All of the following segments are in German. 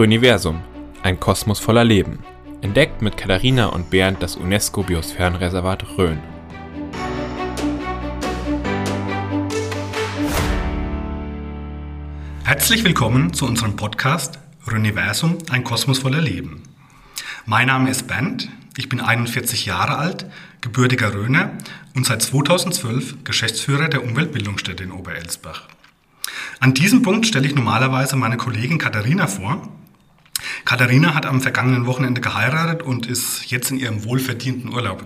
Röniversum, ein Kosmos voller Leben. Entdeckt mit Katharina und Bernd das UNESCO-Biosphärenreservat Rhön. Herzlich willkommen zu unserem Podcast Röniversum, ein Kosmos voller Leben. Mein Name ist Bernd, ich bin 41 Jahre alt, gebürtiger Röner und seit 2012 Geschäftsführer der Umweltbildungsstätte in Oberelsbach. An diesem Punkt stelle ich normalerweise meine Kollegin Katharina vor. Katharina hat am vergangenen Wochenende geheiratet und ist jetzt in ihrem wohlverdienten Urlaub.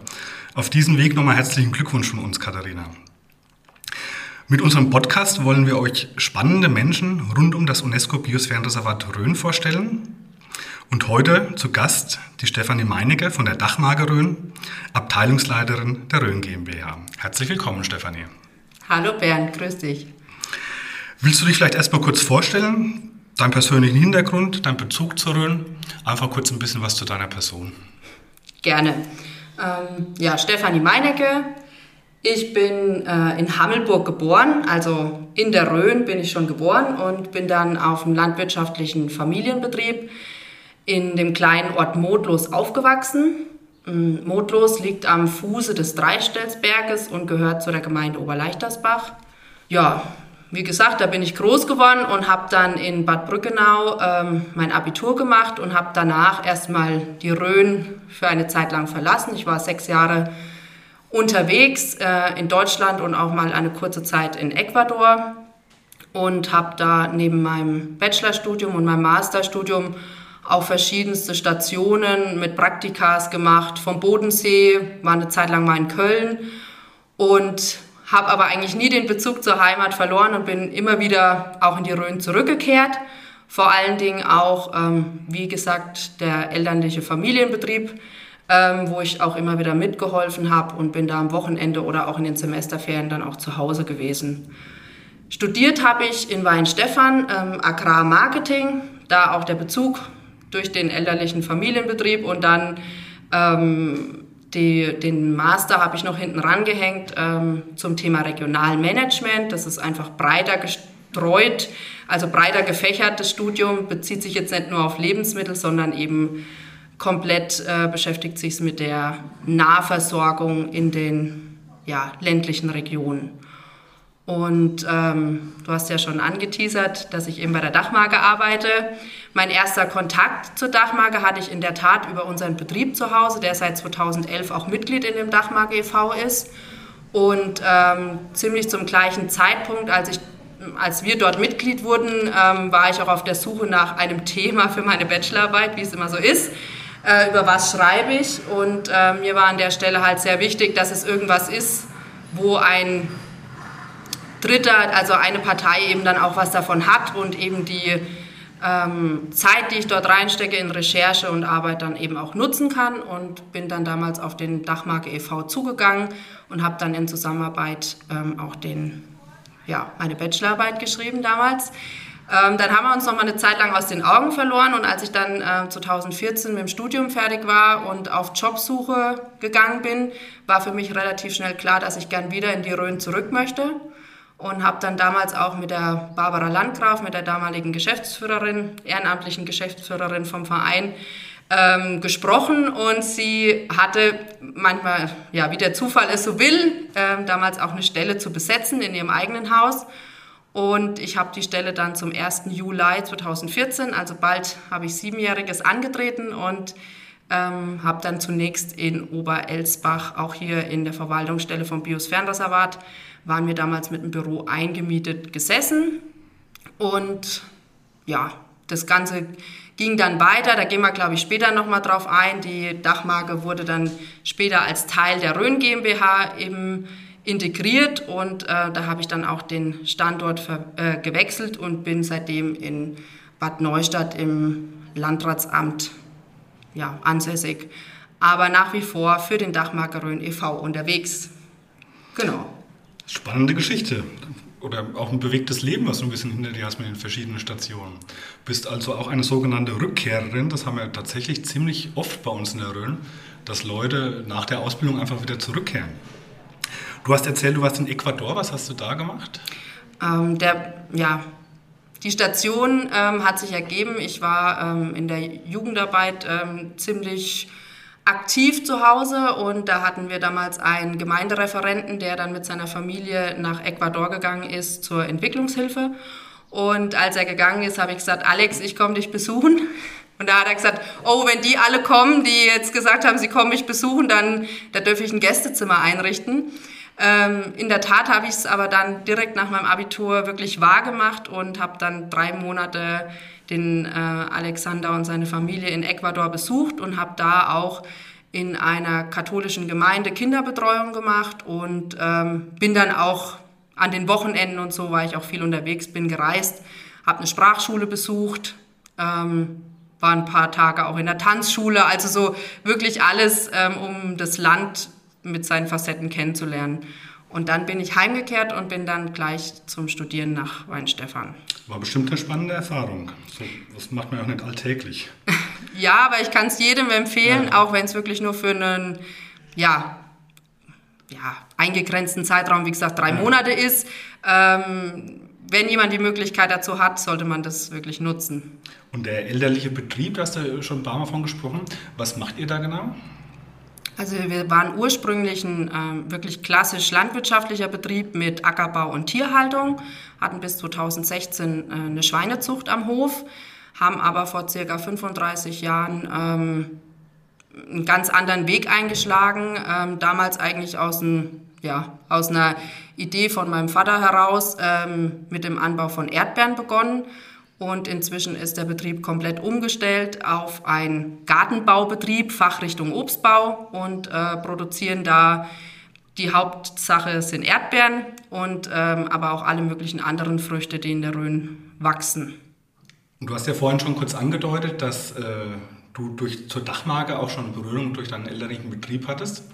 Auf diesem Weg nochmal herzlichen Glückwunsch von uns, Katharina. Mit unserem Podcast wollen wir euch spannende Menschen rund um das UNESCO-Biosphärenreservat Rhön vorstellen. Und heute zu Gast die Stefanie Meinecke von der Dachmarke Rhön, Abteilungsleiterin der Rhön GmbH. Herzlich willkommen, Stefanie. Hallo Bernd, grüß dich. Willst du dich vielleicht erstmal kurz vorstellen? Deinen persönlichen Hintergrund, dein Bezug zur Rhön? Einfach kurz ein bisschen was zu deiner Person. Gerne. Ähm, ja, Stefanie Meinecke. Ich bin äh, in Hammelburg geboren, also in der Rhön bin ich schon geboren und bin dann auf einem landwirtschaftlichen Familienbetrieb in dem kleinen Ort Modlos aufgewachsen. Mm, Modlos liegt am Fuße des Dreistelsberges und gehört zu der Gemeinde Oberleichtersbach. Ja, wie gesagt, da bin ich groß geworden und habe dann in Bad Brückenau ähm, mein Abitur gemacht und habe danach erstmal die Rhön für eine Zeit lang verlassen. Ich war sechs Jahre unterwegs äh, in Deutschland und auch mal eine kurze Zeit in Ecuador und habe da neben meinem Bachelorstudium und meinem Masterstudium auch verschiedenste Stationen mit Praktikas gemacht. Vom Bodensee, war eine Zeit lang mal in Köln und habe aber eigentlich nie den Bezug zur Heimat verloren und bin immer wieder auch in die Rhön zurückgekehrt. Vor allen Dingen auch, ähm, wie gesagt, der elterliche Familienbetrieb, ähm, wo ich auch immer wieder mitgeholfen habe und bin da am Wochenende oder auch in den Semesterferien dann auch zu Hause gewesen. Studiert habe ich in Weinstefan ähm, Agrarmarketing, da auch der Bezug durch den elterlichen Familienbetrieb und dann ähm, die, den Master habe ich noch hinten rangehängt ähm, zum Thema Regionalmanagement. Das ist einfach breiter gestreut, also breiter gefächert. Das Studium bezieht sich jetzt nicht nur auf Lebensmittel, sondern eben komplett äh, beschäftigt sich mit der Nahversorgung in den ja, ländlichen Regionen. Und ähm, du hast ja schon angeteasert, dass ich eben bei der Dachmarke arbeite. Mein erster Kontakt zur Dachmarke hatte ich in der Tat über unseren Betrieb zu Hause, der seit 2011 auch Mitglied in dem Dachmarke e.V. ist. Und ähm, ziemlich zum gleichen Zeitpunkt, als, ich, als wir dort Mitglied wurden, ähm, war ich auch auf der Suche nach einem Thema für meine Bachelorarbeit, wie es immer so ist. Äh, über was schreibe ich? Und äh, mir war an der Stelle halt sehr wichtig, dass es irgendwas ist, wo ein Dritter, also eine Partei eben dann auch was davon hat und eben die Zeit, die ich dort reinstecke in Recherche und Arbeit dann eben auch nutzen kann und bin dann damals auf den Dachmarke e.V. zugegangen und habe dann in Zusammenarbeit ähm, auch den, ja, meine Bachelorarbeit geschrieben damals. Ähm, dann haben wir uns noch mal eine Zeit lang aus den Augen verloren und als ich dann äh, 2014 mit dem Studium fertig war und auf Jobsuche gegangen bin, war für mich relativ schnell klar, dass ich gern wieder in die Rhön zurück möchte und habe dann damals auch mit der Barbara Landgraf, mit der damaligen Geschäftsführerin, ehrenamtlichen Geschäftsführerin vom Verein, ähm, gesprochen und sie hatte manchmal, ja, wie der Zufall es so will, ähm, damals auch eine Stelle zu besetzen in ihrem eigenen Haus. Und ich habe die Stelle dann zum 1. Juli 2014, also bald habe ich siebenjähriges angetreten und ähm, habe dann zunächst in Oberelsbach, auch hier in der Verwaltungsstelle vom Biosphärenreservat, waren wir damals mit dem Büro eingemietet gesessen. Und ja, das Ganze ging dann weiter, da gehen wir, glaube ich, später nochmal drauf ein. Die Dachmarke wurde dann später als Teil der Rhön GmbH eben integriert und äh, da habe ich dann auch den Standort ver, äh, gewechselt und bin seitdem in Bad Neustadt im Landratsamt ja, ansässig, aber nach wie vor für den Dachmarke Rhön e.V. unterwegs. Genau. Spannende Geschichte. Oder auch ein bewegtes Leben, was du ein bisschen hinter dir hast mit den verschiedenen Stationen. Bist also auch eine sogenannte Rückkehrerin. Das haben wir tatsächlich ziemlich oft bei uns in der Rhön, dass Leute nach der Ausbildung einfach wieder zurückkehren. Du hast erzählt, du warst in Ecuador. Was hast du da gemacht? Ähm, der, ja, die Station ähm, hat sich ergeben. Ich war ähm, in der Jugendarbeit ähm, ziemlich aktiv zu Hause und da hatten wir damals einen Gemeindereferenten, der dann mit seiner Familie nach Ecuador gegangen ist zur Entwicklungshilfe. Und als er gegangen ist, habe ich gesagt, Alex, ich komme dich besuchen. Und da hat er gesagt, oh, wenn die alle kommen, die jetzt gesagt haben, sie kommen mich besuchen, dann da dürfe ich ein Gästezimmer einrichten. Ähm, in der Tat habe ich es aber dann direkt nach meinem Abitur wirklich wahrgemacht und habe dann drei Monate den äh, Alexander und seine Familie in Ecuador besucht und habe da auch in einer katholischen Gemeinde Kinderbetreuung gemacht und ähm, bin dann auch an den Wochenenden und so war ich auch viel unterwegs, bin gereist, habe eine Sprachschule besucht, ähm, war ein paar Tage auch in der Tanzschule, also so wirklich alles, ähm, um das Land mit seinen Facetten kennenzulernen. Und dann bin ich heimgekehrt und bin dann gleich zum Studieren nach Weinstefan. War bestimmt eine spannende Erfahrung. So, das macht man auch nicht alltäglich. ja, aber ich kann es jedem empfehlen, ja. auch wenn es wirklich nur für einen, ja, ja, eingegrenzten Zeitraum, wie gesagt, drei ja. Monate ist. Ähm, wenn jemand die Möglichkeit dazu hat, sollte man das wirklich nutzen. Und der elterliche Betrieb, da hast du schon ein paar Mal von gesprochen. Was macht ihr da genau? Also wir waren ursprünglich ein äh, wirklich klassisch landwirtschaftlicher Betrieb mit Ackerbau und Tierhaltung, hatten bis 2016 äh, eine Schweinezucht am Hof, haben aber vor circa 35 Jahren ähm, einen ganz anderen Weg eingeschlagen, ähm, damals eigentlich aus, ein, ja, aus einer Idee von meinem Vater heraus ähm, mit dem Anbau von Erdbeeren begonnen und inzwischen ist der Betrieb komplett umgestellt auf einen Gartenbaubetrieb, Fachrichtung Obstbau und äh, produzieren da die Hauptsache sind Erdbeeren und ähm, aber auch alle möglichen anderen Früchte, die in der Rhön wachsen. Und du hast ja vorhin schon kurz angedeutet, dass äh, du durch, zur Dachmarke auch schon Berührung durch deinen elterlichen Betrieb hattest.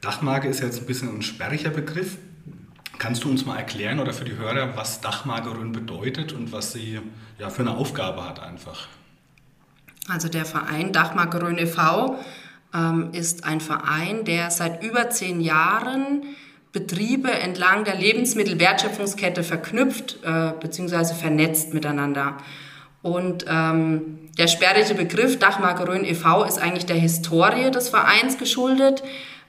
Dachmarke ist jetzt ein bisschen ein sperriger Begriff. Kannst du uns mal erklären oder für die Hörer, was Dachmarkerön bedeutet und was sie ja, für eine Aufgabe hat einfach? Also der Verein Dachmarkerön e.V. Ähm, ist ein Verein, der seit über zehn Jahren Betriebe entlang der Lebensmittelwertschöpfungskette verknüpft äh, bzw. vernetzt miteinander. Und ähm, der sperrige Begriff Dachmarkerön e.V. ist eigentlich der Historie des Vereins geschuldet.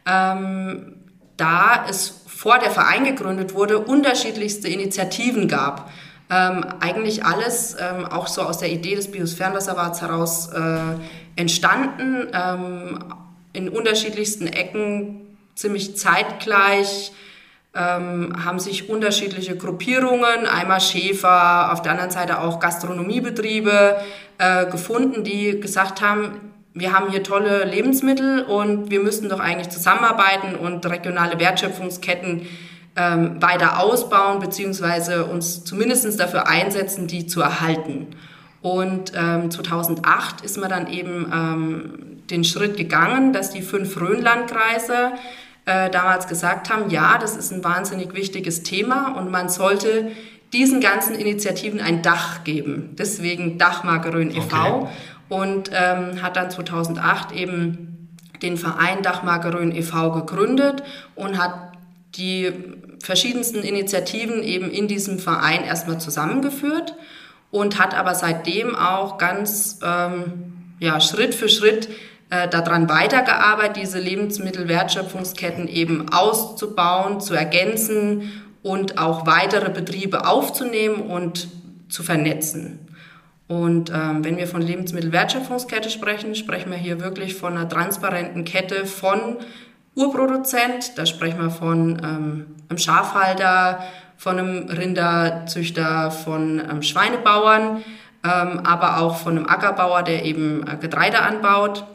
Ähm, da es vor der Verein gegründet wurde, unterschiedlichste Initiativen gab. Ähm, eigentlich alles ähm, auch so aus der Idee des Biosphärenreservats heraus äh, entstanden, ähm, in unterschiedlichsten Ecken ziemlich zeitgleich ähm, haben sich unterschiedliche Gruppierungen, einmal Schäfer, auf der anderen Seite auch Gastronomiebetriebe äh, gefunden, die gesagt haben, wir haben hier tolle Lebensmittel und wir müssten doch eigentlich zusammenarbeiten und regionale Wertschöpfungsketten ähm, weiter ausbauen, beziehungsweise uns zumindest dafür einsetzen, die zu erhalten. Und ähm, 2008 ist man dann eben ähm, den Schritt gegangen, dass die fünf Rhönlandkreise äh, damals gesagt haben, ja, das ist ein wahnsinnig wichtiges Thema und man sollte diesen ganzen Initiativen ein Dach geben. Deswegen Dachmarke Rhön e.V. Okay und ähm, hat dann 2008 eben den Verein Dachmarke Rhön e.V. gegründet und hat die verschiedensten Initiativen eben in diesem Verein erstmal zusammengeführt und hat aber seitdem auch ganz ähm, ja, Schritt für Schritt äh, daran weitergearbeitet, diese Lebensmittelwertschöpfungsketten eben auszubauen, zu ergänzen und auch weitere Betriebe aufzunehmen und zu vernetzen. Und ähm, wenn wir von Lebensmittelwertschöpfungskette sprechen, sprechen wir hier wirklich von einer transparenten Kette von Urproduzent, da sprechen wir von ähm, einem Schafhalter, von einem Rinderzüchter, von ähm, Schweinebauern, aber auch von einem Ackerbauer, der eben äh, Getreide anbaut,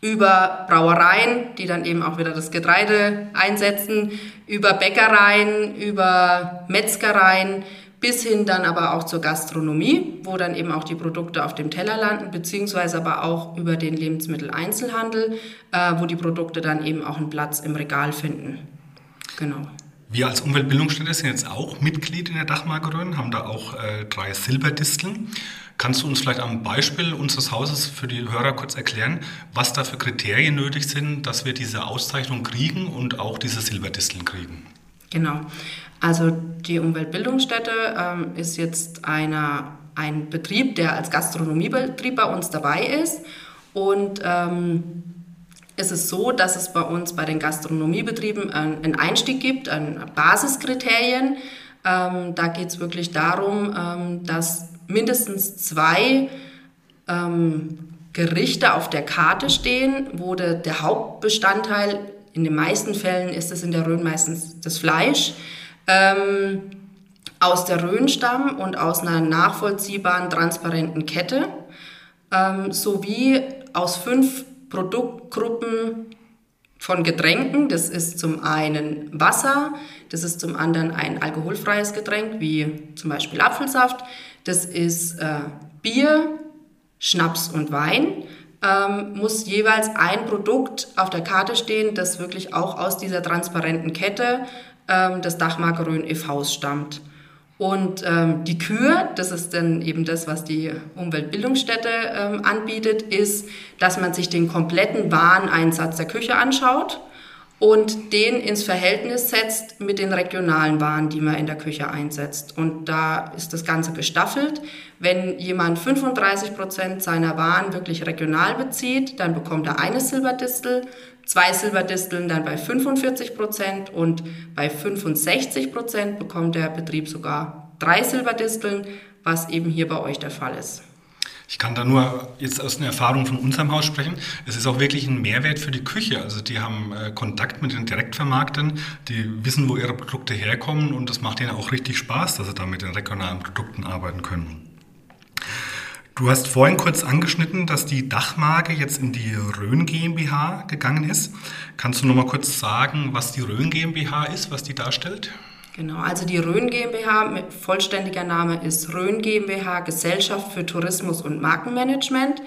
über Brauereien, die dann eben auch wieder das Getreide einsetzen, über Bäckereien, über Metzgereien, bis hin dann aber auch zur Gastronomie, wo dann eben auch die Produkte auf dem Teller landen, beziehungsweise aber auch über den Lebensmitteleinzelhandel, äh, wo die Produkte dann eben auch einen Platz im Regal finden. Genau. Wir als Umweltbildungsstätte sind jetzt auch Mitglied in der Dachmarke haben da auch äh, drei Silberdisteln. Kannst du uns vielleicht am Beispiel unseres Hauses für die Hörer kurz erklären, was da für Kriterien nötig sind, dass wir diese Auszeichnung kriegen und auch diese Silberdisteln kriegen? Genau. Also die Umweltbildungsstätte ähm, ist jetzt einer, ein Betrieb, der als Gastronomiebetrieb bei uns dabei ist. Und ähm, es ist so, dass es bei uns bei den Gastronomiebetrieben einen Einstieg gibt, ein Basiskriterien. Ähm, da geht es wirklich darum, ähm, dass mindestens zwei ähm, Gerichte auf der Karte stehen, wo de, der Hauptbestandteil, in den meisten Fällen ist es in der Rhön meistens das Fleisch, ähm, aus der Rhön stammen und aus einer nachvollziehbaren, transparenten Kette, ähm, sowie aus fünf Produktgruppen von Getränken. Das ist zum einen Wasser, das ist zum anderen ein alkoholfreies Getränk, wie zum Beispiel Apfelsaft. Das ist äh, Bier, Schnaps und Wein. Ähm, muss jeweils ein Produkt auf der Karte stehen, das wirklich auch aus dieser transparenten Kette ähm, des Dachmarke Rhön e.V. stammt. Und ähm, die Kür, das ist dann eben das, was die Umweltbildungsstätte ähm, anbietet, ist, dass man sich den kompletten Wareneinsatz der Küche anschaut und den ins Verhältnis setzt mit den regionalen Waren, die man in der Küche einsetzt. Und da ist das Ganze gestaffelt. Wenn jemand 35 Prozent seiner Waren wirklich regional bezieht, dann bekommt er eine Silberdistel zwei Silberdisteln dann bei 45 Prozent und bei 65 Prozent bekommt der Betrieb sogar drei Silberdisteln, was eben hier bei euch der Fall ist. Ich kann da nur jetzt aus einer Erfahrung von unserem Haus sprechen. Es ist auch wirklich ein Mehrwert für die Küche. Also die haben äh, Kontakt mit den Direktvermarktern, die wissen, wo ihre Produkte herkommen und das macht ihnen auch richtig Spaß, dass sie da mit den regionalen Produkten arbeiten können. Du hast vorhin kurz angeschnitten, dass die Dachmarke jetzt in die Rhön GmbH gegangen ist. Kannst du noch mal kurz sagen, was die Rhön GmbH ist, was die darstellt? Genau, also die Rhön GmbH mit vollständiger Name ist Rhön GmbH Gesellschaft für Tourismus und Markenmanagement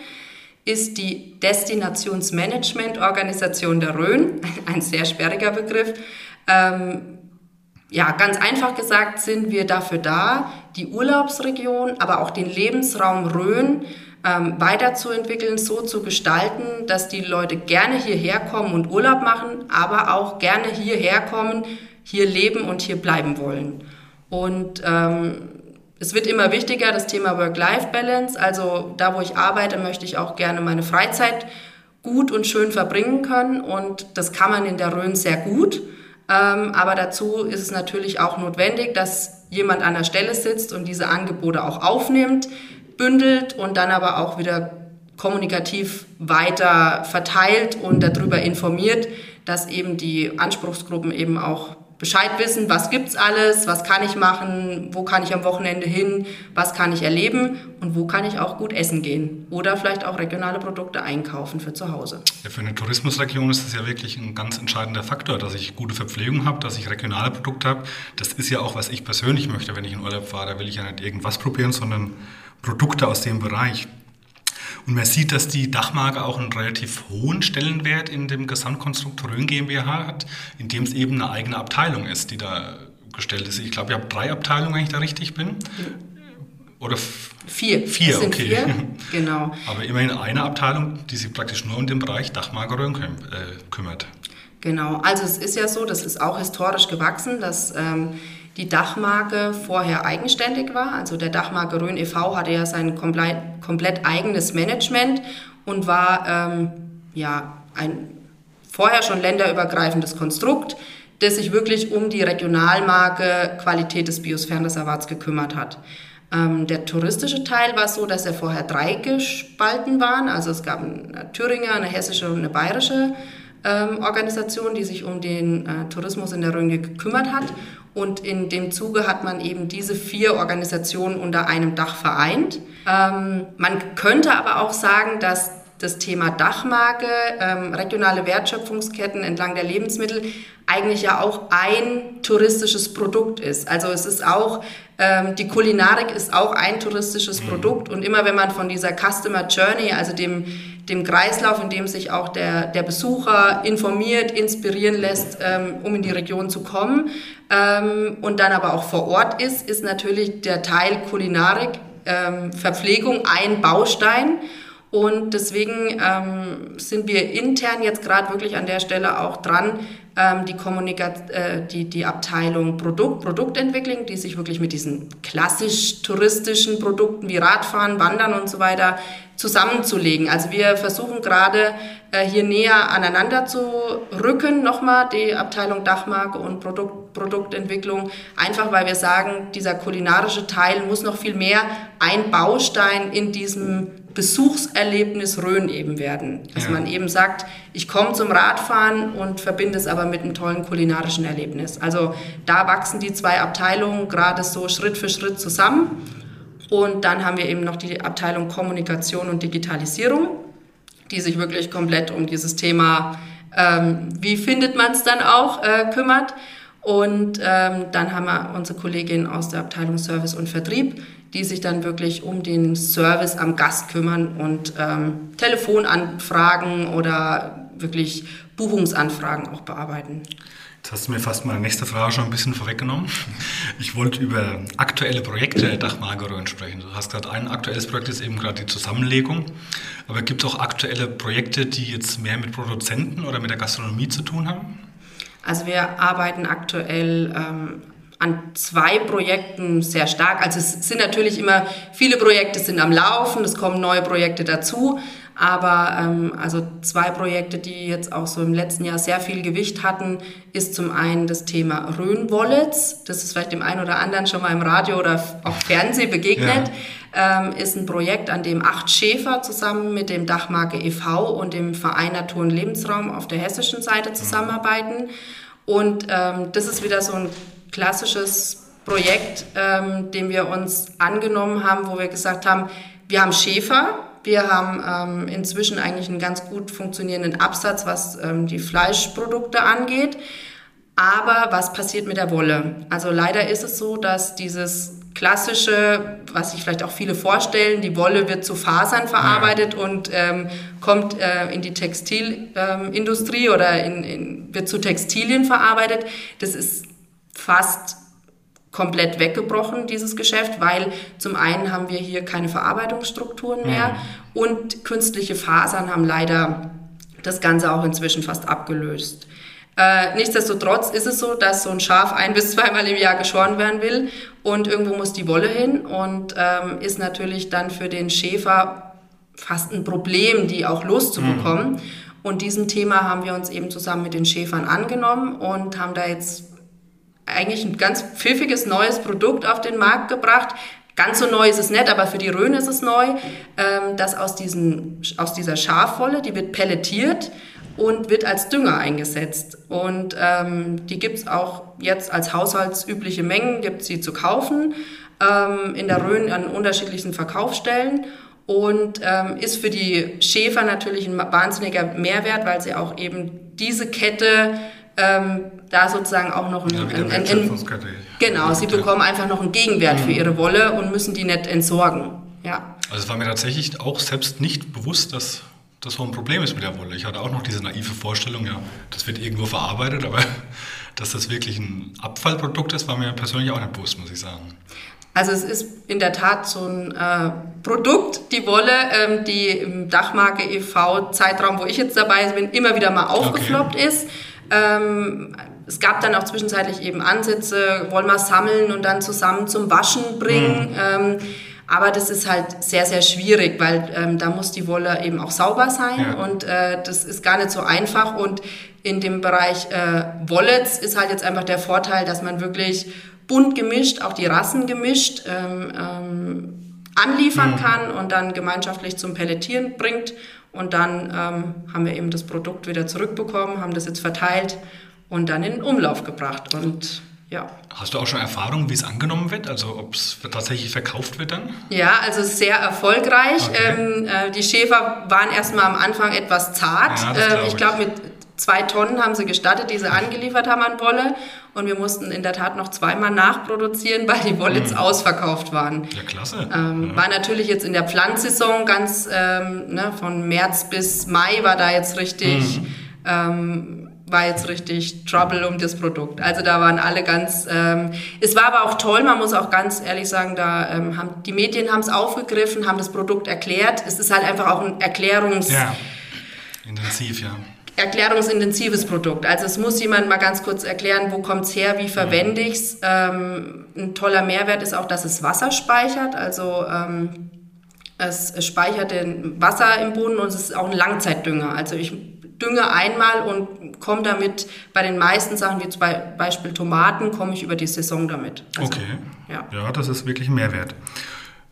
ist die Destinationsmanagement-Organisation der Rhön, ein sehr sperriger Begriff. Ähm, ja, ganz einfach gesagt sind wir dafür da, die Urlaubsregion, aber auch den Lebensraum Rhön ähm, weiterzuentwickeln, so zu gestalten, dass die Leute gerne hierher kommen und Urlaub machen, aber auch gerne hierher kommen, hier leben und hier bleiben wollen. Und ähm, es wird immer wichtiger, das Thema Work-Life-Balance. Also da, wo ich arbeite, möchte ich auch gerne meine Freizeit gut und schön verbringen können. Und das kann man in der Rhön sehr gut. Ähm, aber dazu ist es natürlich auch notwendig, dass jemand an der Stelle sitzt und diese Angebote auch aufnimmt, bündelt und dann aber auch wieder kommunikativ weiter verteilt und darüber informiert, dass eben die Anspruchsgruppen eben auch Bescheid wissen, was gibt's alles, was kann ich machen, wo kann ich am Wochenende hin, was kann ich erleben und wo kann ich auch gut essen gehen oder vielleicht auch regionale Produkte einkaufen für zu Hause. Ja, für eine Tourismusregion ist das ja wirklich ein ganz entscheidender Faktor, dass ich gute Verpflegung habe, dass ich regionale Produkte habe. Das ist ja auch, was ich persönlich möchte, wenn ich in Urlaub fahre. Da will ich ja nicht irgendwas probieren, sondern Produkte aus dem Bereich. Und man sieht, dass die Dachmarke auch einen relativ hohen Stellenwert in dem Gesamtkonstrukt Rhön GmbH hat, indem es eben eine eigene Abteilung ist, die da gestellt ist. Ich glaube, ihr habt drei Abteilungen, wenn ich da richtig bin. Oder vier. Vier, okay. Vier. Genau. Aber immerhin eine Abteilung, die sich praktisch nur um den Bereich Dachmarke Rhön äh, kümmert. Genau, also es ist ja so, das ist auch historisch gewachsen, dass ähm, die Dachmarke vorher eigenständig war. Also der Dachmarke Rhön e.V. hatte ja sein komplett, komplett eigenes Management und war ähm, ja, ein vorher schon länderübergreifendes Konstrukt, das sich wirklich um die Regionalmarke Qualität des Biosphärenreservats gekümmert hat. Ähm, der touristische Teil war so, dass er vorher drei gespalten waren. Also es gab eine Thüringer, eine hessische und eine bayerische ähm, Organisation, die sich um den äh, Tourismus in der Rhön gekümmert hat. Und in dem Zuge hat man eben diese vier Organisationen unter einem Dach vereint. Ähm, man könnte aber auch sagen, dass das Thema Dachmarke, ähm, regionale Wertschöpfungsketten entlang der Lebensmittel eigentlich ja auch ein touristisches Produkt ist. Also es ist auch, ähm, die Kulinarik ist auch ein touristisches mhm. Produkt und immer wenn man von dieser Customer Journey, also dem, dem Kreislauf, in dem sich auch der, der Besucher informiert, inspirieren lässt, ähm, um in die Region zu kommen ähm, und dann aber auch vor Ort ist, ist natürlich der Teil Kulinarik, ähm, Verpflegung ein Baustein. Und deswegen ähm, sind wir intern jetzt gerade wirklich an der Stelle auch dran, ähm, die, Kommunika äh, die, die Abteilung Produkt, Produktentwicklung, die sich wirklich mit diesen klassisch touristischen Produkten wie Radfahren, Wandern und so weiter zusammenzulegen. Also wir versuchen gerade äh, hier näher aneinander zu rücken, nochmal die Abteilung Dachmarke und Produkt, Produktentwicklung, einfach weil wir sagen, dieser kulinarische Teil muss noch viel mehr ein Baustein in diesem Besuchserlebnis Rhön eben werden. Dass ja. man eben sagt, ich komme zum Radfahren und verbinde es aber mit einem tollen kulinarischen Erlebnis. Also da wachsen die zwei Abteilungen gerade so Schritt für Schritt zusammen. Und dann haben wir eben noch die Abteilung Kommunikation und Digitalisierung, die sich wirklich komplett um dieses Thema, ähm, wie findet man es dann auch, äh, kümmert. Und ähm, dann haben wir unsere Kollegin aus der Abteilung Service und Vertrieb, die sich dann wirklich um den Service am Gast kümmern und ähm, Telefonanfragen oder wirklich Buchungsanfragen auch bearbeiten. Jetzt hast du mir fast meine nächste Frage schon ein bisschen vorweggenommen. Ich wollte über aktuelle Projekte der Dachmagerung sprechen. Du hast gerade ein aktuelles Projekt, ist eben gerade die Zusammenlegung. Aber gibt es auch aktuelle Projekte, die jetzt mehr mit Produzenten oder mit der Gastronomie zu tun haben? Also wir arbeiten aktuell ähm, an zwei Projekten sehr stark. Also es sind natürlich immer viele Projekte sind am Laufen, es kommen neue Projekte dazu, aber ähm, also zwei Projekte, die jetzt auch so im letzten Jahr sehr viel Gewicht hatten, ist zum einen das Thema Rhön-Wallets. Das ist vielleicht dem einen oder anderen schon mal im Radio oder auf Fernsehen begegnet. Ja. Ähm, ist ein Projekt, an dem acht Schäfer zusammen mit dem Dachmarke e.V. und dem Verein Natur und Lebensraum auf der hessischen Seite zusammenarbeiten. Und ähm, das ist wieder so ein klassisches Projekt, ähm, dem wir uns angenommen haben, wo wir gesagt haben, wir haben Schäfer, wir haben ähm, inzwischen eigentlich einen ganz gut funktionierenden Absatz, was ähm, die Fleischprodukte angeht. Aber was passiert mit der Wolle? Also leider ist es so, dass dieses klassische, was sich vielleicht auch viele vorstellen, die Wolle wird zu Fasern verarbeitet ja. und ähm, kommt äh, in die Textilindustrie ähm, oder in, in, wird zu Textilien verarbeitet. Das ist fast komplett weggebrochen, dieses Geschäft, weil zum einen haben wir hier keine Verarbeitungsstrukturen mehr mhm. und künstliche Fasern haben leider das Ganze auch inzwischen fast abgelöst. Äh, nichtsdestotrotz ist es so, dass so ein Schaf ein bis zweimal im Jahr geschoren werden will und irgendwo muss die Wolle hin und ähm, ist natürlich dann für den Schäfer fast ein Problem, die auch loszubekommen. Mhm. Und diesem Thema haben wir uns eben zusammen mit den Schäfern angenommen und haben da jetzt eigentlich ein ganz pfiffiges neues Produkt auf den Markt gebracht. Ganz so neu ist es nicht, aber für die Rhön ist es neu, ähm, dass aus, diesen, aus dieser Schafwolle, die wird pelletiert und wird als Dünger eingesetzt. Und ähm, die gibt es auch jetzt als haushaltsübliche Mengen, gibt sie zu kaufen ähm, in der Rhön an unterschiedlichen Verkaufsstellen und ähm, ist für die Schäfer natürlich ein wahnsinniger Mehrwert, weil sie auch eben diese Kette ähm, da sozusagen auch noch ein, ja, ein, ein, ein genau, sie bekommen einfach noch einen Gegenwert mhm. für ihre Wolle und müssen die nicht entsorgen. Ja. Also es war mir tatsächlich auch selbst nicht bewusst, dass das so ein Problem ist mit der Wolle. Ich hatte auch noch diese naive Vorstellung, ja, das wird irgendwo verarbeitet, aber dass das wirklich ein Abfallprodukt ist, war mir persönlich auch nicht bewusst, muss ich sagen. Also es ist in der Tat so ein äh, Produkt, die Wolle, ähm, die im Dachmarke e.V. Zeitraum, wo ich jetzt dabei bin, immer wieder mal aufgefloppt okay. ist. Ähm, es gab dann auch zwischenzeitlich eben Ansätze, wollen wir sammeln und dann zusammen zum Waschen bringen. Mhm. Ähm, aber das ist halt sehr, sehr schwierig, weil ähm, da muss die Wolle eben auch sauber sein ja. und äh, das ist gar nicht so einfach. Und in dem Bereich äh, Wallets ist halt jetzt einfach der Vorteil, dass man wirklich bunt gemischt, auch die Rassen gemischt, ähm, ähm, anliefern mhm. kann und dann gemeinschaftlich zum Pelletieren bringt. Und dann ähm, haben wir eben das Produkt wieder zurückbekommen, haben das jetzt verteilt und dann in den Umlauf gebracht. Und ja. Hast du auch schon Erfahrung, wie es angenommen wird? Also ob es tatsächlich verkauft wird dann? Ja, also sehr erfolgreich. Okay. Ähm, äh, die Schäfer waren erstmal am Anfang etwas zart. Ja, äh, ich glaube, mit zwei Tonnen haben sie gestattet, die sie angeliefert haben an Wolle. Und wir mussten in der Tat noch zweimal nachproduzieren, weil die Wolle jetzt mhm. ausverkauft waren. Ja, klasse. Ähm, ja. War natürlich jetzt in der Pflanzsaison ganz, ähm, ne, von März bis Mai war da jetzt richtig mhm. ähm, war jetzt richtig Trouble um das Produkt. Also da waren alle ganz, ähm, es war aber auch toll, man muss auch ganz ehrlich sagen, da ähm, haben die Medien haben es aufgegriffen, haben das Produkt erklärt. Es ist halt einfach auch ein Erklärungs... Ja, intensiv, ja. Erklärungsintensives Produkt. Also es muss jemand mal ganz kurz erklären, wo kommt's her, wie verwende ich's. Ähm, ein toller Mehrwert ist auch, dass es Wasser speichert. Also ähm, es, es speichert den Wasser im Boden und es ist auch ein Langzeitdünger. Also ich dünge einmal und komme damit bei den meisten Sachen, wie zum Beispiel Tomaten, komme ich über die Saison damit. Also, okay. Ja. ja, das ist wirklich ein Mehrwert.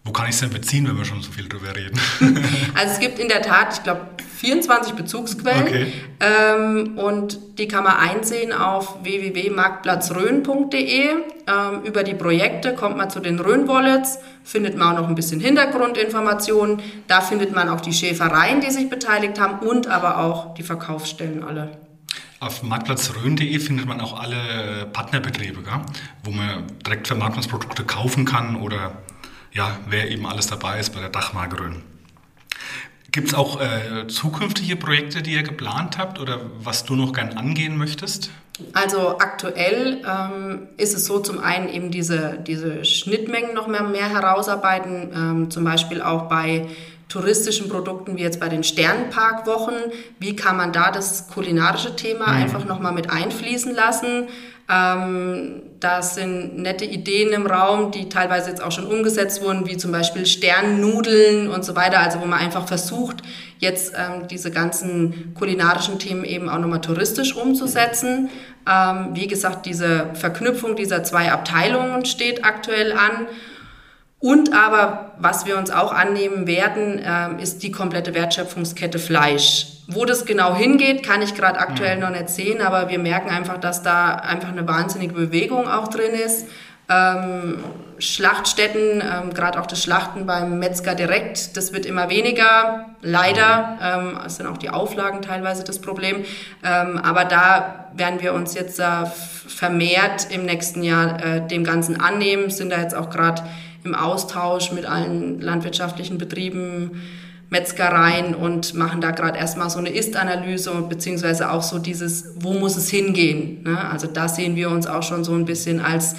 Wo kann ich es denn beziehen, wenn wir schon so viel drüber reden? also es gibt in der Tat, ich glaube, 24 Bezugsquellen okay. ähm, und die kann man einsehen auf www.marktplatzrhön.de. Ähm, über die Projekte kommt man zu den Rhön-Wallets, findet man auch noch ein bisschen Hintergrundinformationen. Da findet man auch die Schäfereien, die sich beteiligt haben und aber auch die Verkaufsstellen alle. Auf marktplatzrhön.de findet man auch alle Partnerbetriebe, gell? wo man direkt Vermarktungsprodukte kaufen kann oder ja, wer eben alles dabei ist bei der Dachmarke Rhön. Gibt es auch äh, zukünftige Projekte, die ihr geplant habt oder was du noch gern angehen möchtest? Also aktuell ähm, ist es so, zum einen eben diese, diese Schnittmengen noch mehr, mehr herausarbeiten, ähm, zum Beispiel auch bei touristischen Produkten wie jetzt bei den Sternparkwochen. Wie kann man da das kulinarische Thema mhm. einfach nochmal mit einfließen lassen? Ähm, da sind nette Ideen im Raum, die teilweise jetzt auch schon umgesetzt wurden, wie zum Beispiel Sternnudeln und so weiter. Also wo man einfach versucht, jetzt ähm, diese ganzen kulinarischen Themen eben auch nochmal touristisch umzusetzen. Ähm, wie gesagt, diese Verknüpfung dieser zwei Abteilungen steht aktuell an. Und aber, was wir uns auch annehmen werden, ähm, ist die komplette Wertschöpfungskette Fleisch. Wo das genau hingeht, kann ich gerade aktuell mhm. noch nicht sehen, aber wir merken einfach, dass da einfach eine wahnsinnige Bewegung auch drin ist. Ähm, Schlachtstätten, ähm, gerade auch das Schlachten beim Metzger direkt, das wird immer weniger, leider. Ähm, es sind auch die Auflagen teilweise das Problem. Ähm, aber da werden wir uns jetzt äh, vermehrt im nächsten Jahr äh, dem Ganzen annehmen, sind da jetzt auch gerade im Austausch mit allen landwirtschaftlichen Betrieben, Metzgereien und machen da gerade erstmal so eine Ist-Analyse beziehungsweise auch so dieses, wo muss es hingehen? Ne? Also da sehen wir uns auch schon so ein bisschen als,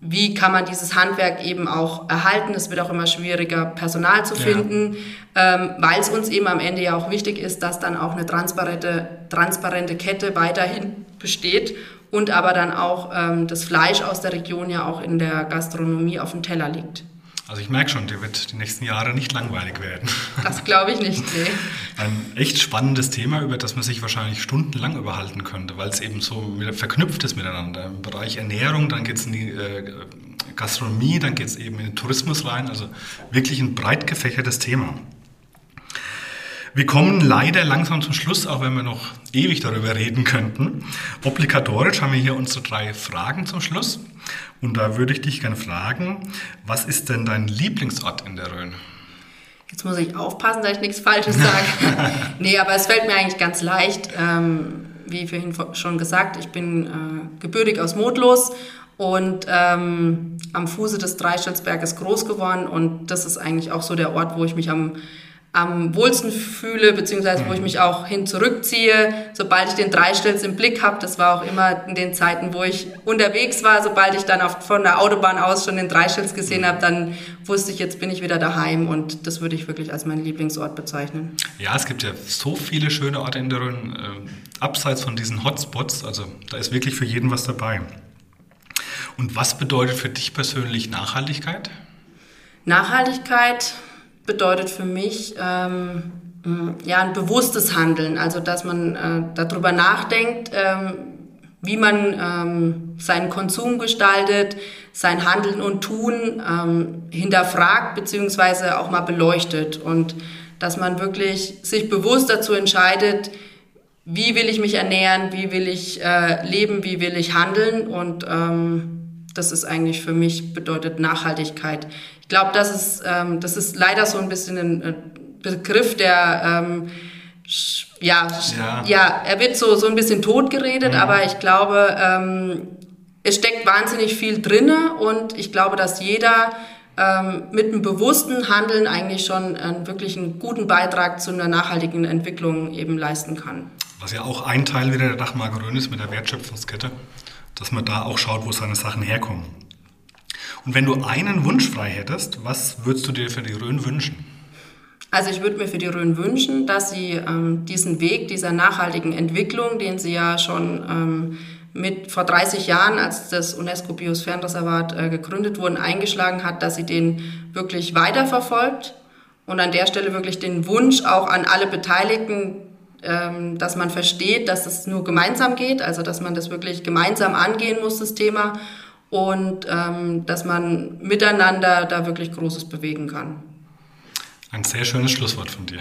wie kann man dieses Handwerk eben auch erhalten? Es wird auch immer schwieriger, Personal zu finden, ja. ähm, weil es uns eben am Ende ja auch wichtig ist, dass dann auch eine transparente, transparente Kette weiterhin besteht und aber dann auch ähm, das Fleisch aus der Region ja auch in der Gastronomie auf dem Teller liegt. Also ich merke schon, dir wird die nächsten Jahre nicht langweilig werden. Das glaube ich nicht, nee. Ein echt spannendes Thema, über das man sich wahrscheinlich stundenlang überhalten könnte, weil es eben so verknüpft ist miteinander. Im Bereich Ernährung, dann geht es in die äh, Gastronomie, dann geht es eben in den Tourismus rein. Also wirklich ein breit gefächertes Thema. Wir kommen leider langsam zum Schluss, auch wenn wir noch ewig darüber reden könnten. Obligatorisch haben wir hier unsere drei Fragen zum Schluss. Und da würde ich dich gerne fragen, was ist denn dein Lieblingsort in der Rhön? Jetzt muss ich aufpassen, dass ich nichts Falsches sage. nee, aber es fällt mir eigentlich ganz leicht. Ähm, wie vorhin schon gesagt, ich bin äh, gebürtig aus Modlos und ähm, am Fuße des Dreischelsberges groß geworden. Und das ist eigentlich auch so der Ort, wo ich mich am am wohlsten fühle, beziehungsweise wo ich mhm. mich auch hin zurückziehe, sobald ich den Dreistelz im Blick habe. Das war auch immer in den Zeiten, wo ich unterwegs war. Sobald ich dann auf, von der Autobahn aus schon den Dreistelz gesehen habe, dann wusste ich, jetzt bin ich wieder daheim und das würde ich wirklich als meinen Lieblingsort bezeichnen. Ja, es gibt ja so viele schöne Orte in der Rhön, äh, abseits von diesen Hotspots. Also da ist wirklich für jeden was dabei. Und was bedeutet für dich persönlich Nachhaltigkeit? Nachhaltigkeit bedeutet für mich ähm, ja ein bewusstes Handeln, also dass man äh, darüber nachdenkt, ähm, wie man ähm, seinen Konsum gestaltet, sein Handeln und Tun ähm, hinterfragt beziehungsweise auch mal beleuchtet. Und dass man wirklich sich bewusst dazu entscheidet, wie will ich mich ernähren, wie will ich äh, leben, wie will ich handeln. Und ähm, das ist eigentlich für mich bedeutet Nachhaltigkeit. Ich glaube, das ist, ähm, das ist leider so ein bisschen ein äh, Begriff, der ähm, ja, ja, ja. er wird so, so ein bisschen tot geredet, mhm. aber ich glaube, ähm, es steckt wahnsinnig viel drinne und ich glaube, dass jeder ähm, mit einem bewussten Handeln eigentlich schon einen wirklich einen guten Beitrag zu einer nachhaltigen Entwicklung eben leisten kann. Was ja auch ein Teil wieder der Dachmarke Rhön ist mit der Wertschöpfungskette, dass man da auch schaut, wo seine Sachen herkommen. Und wenn du einen Wunsch frei hättest, was würdest du dir für die Rhön wünschen? Also ich würde mir für die Rhön wünschen, dass sie ähm, diesen Weg dieser nachhaltigen Entwicklung, den sie ja schon ähm, mit vor 30 Jahren, als das UNESCO Biosphärenreservat äh, gegründet wurde, eingeschlagen hat, dass sie den wirklich weiterverfolgt und an der Stelle wirklich den Wunsch auch an alle Beteiligten, dass man versteht, dass es nur gemeinsam geht, also dass man das wirklich gemeinsam angehen muss, das Thema, und ähm, dass man miteinander da wirklich Großes bewegen kann. Ein sehr schönes Schlusswort von dir.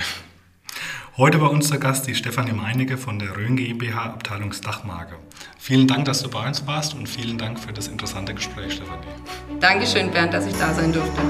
Heute bei uns der Gast die Stefanie Meinecke von der Rhön GmbH Abteilungsdachmarke. Vielen Dank, dass du bei uns warst und vielen Dank für das interessante Gespräch, Stefanie. Dankeschön, Bernd, dass ich da sein durfte.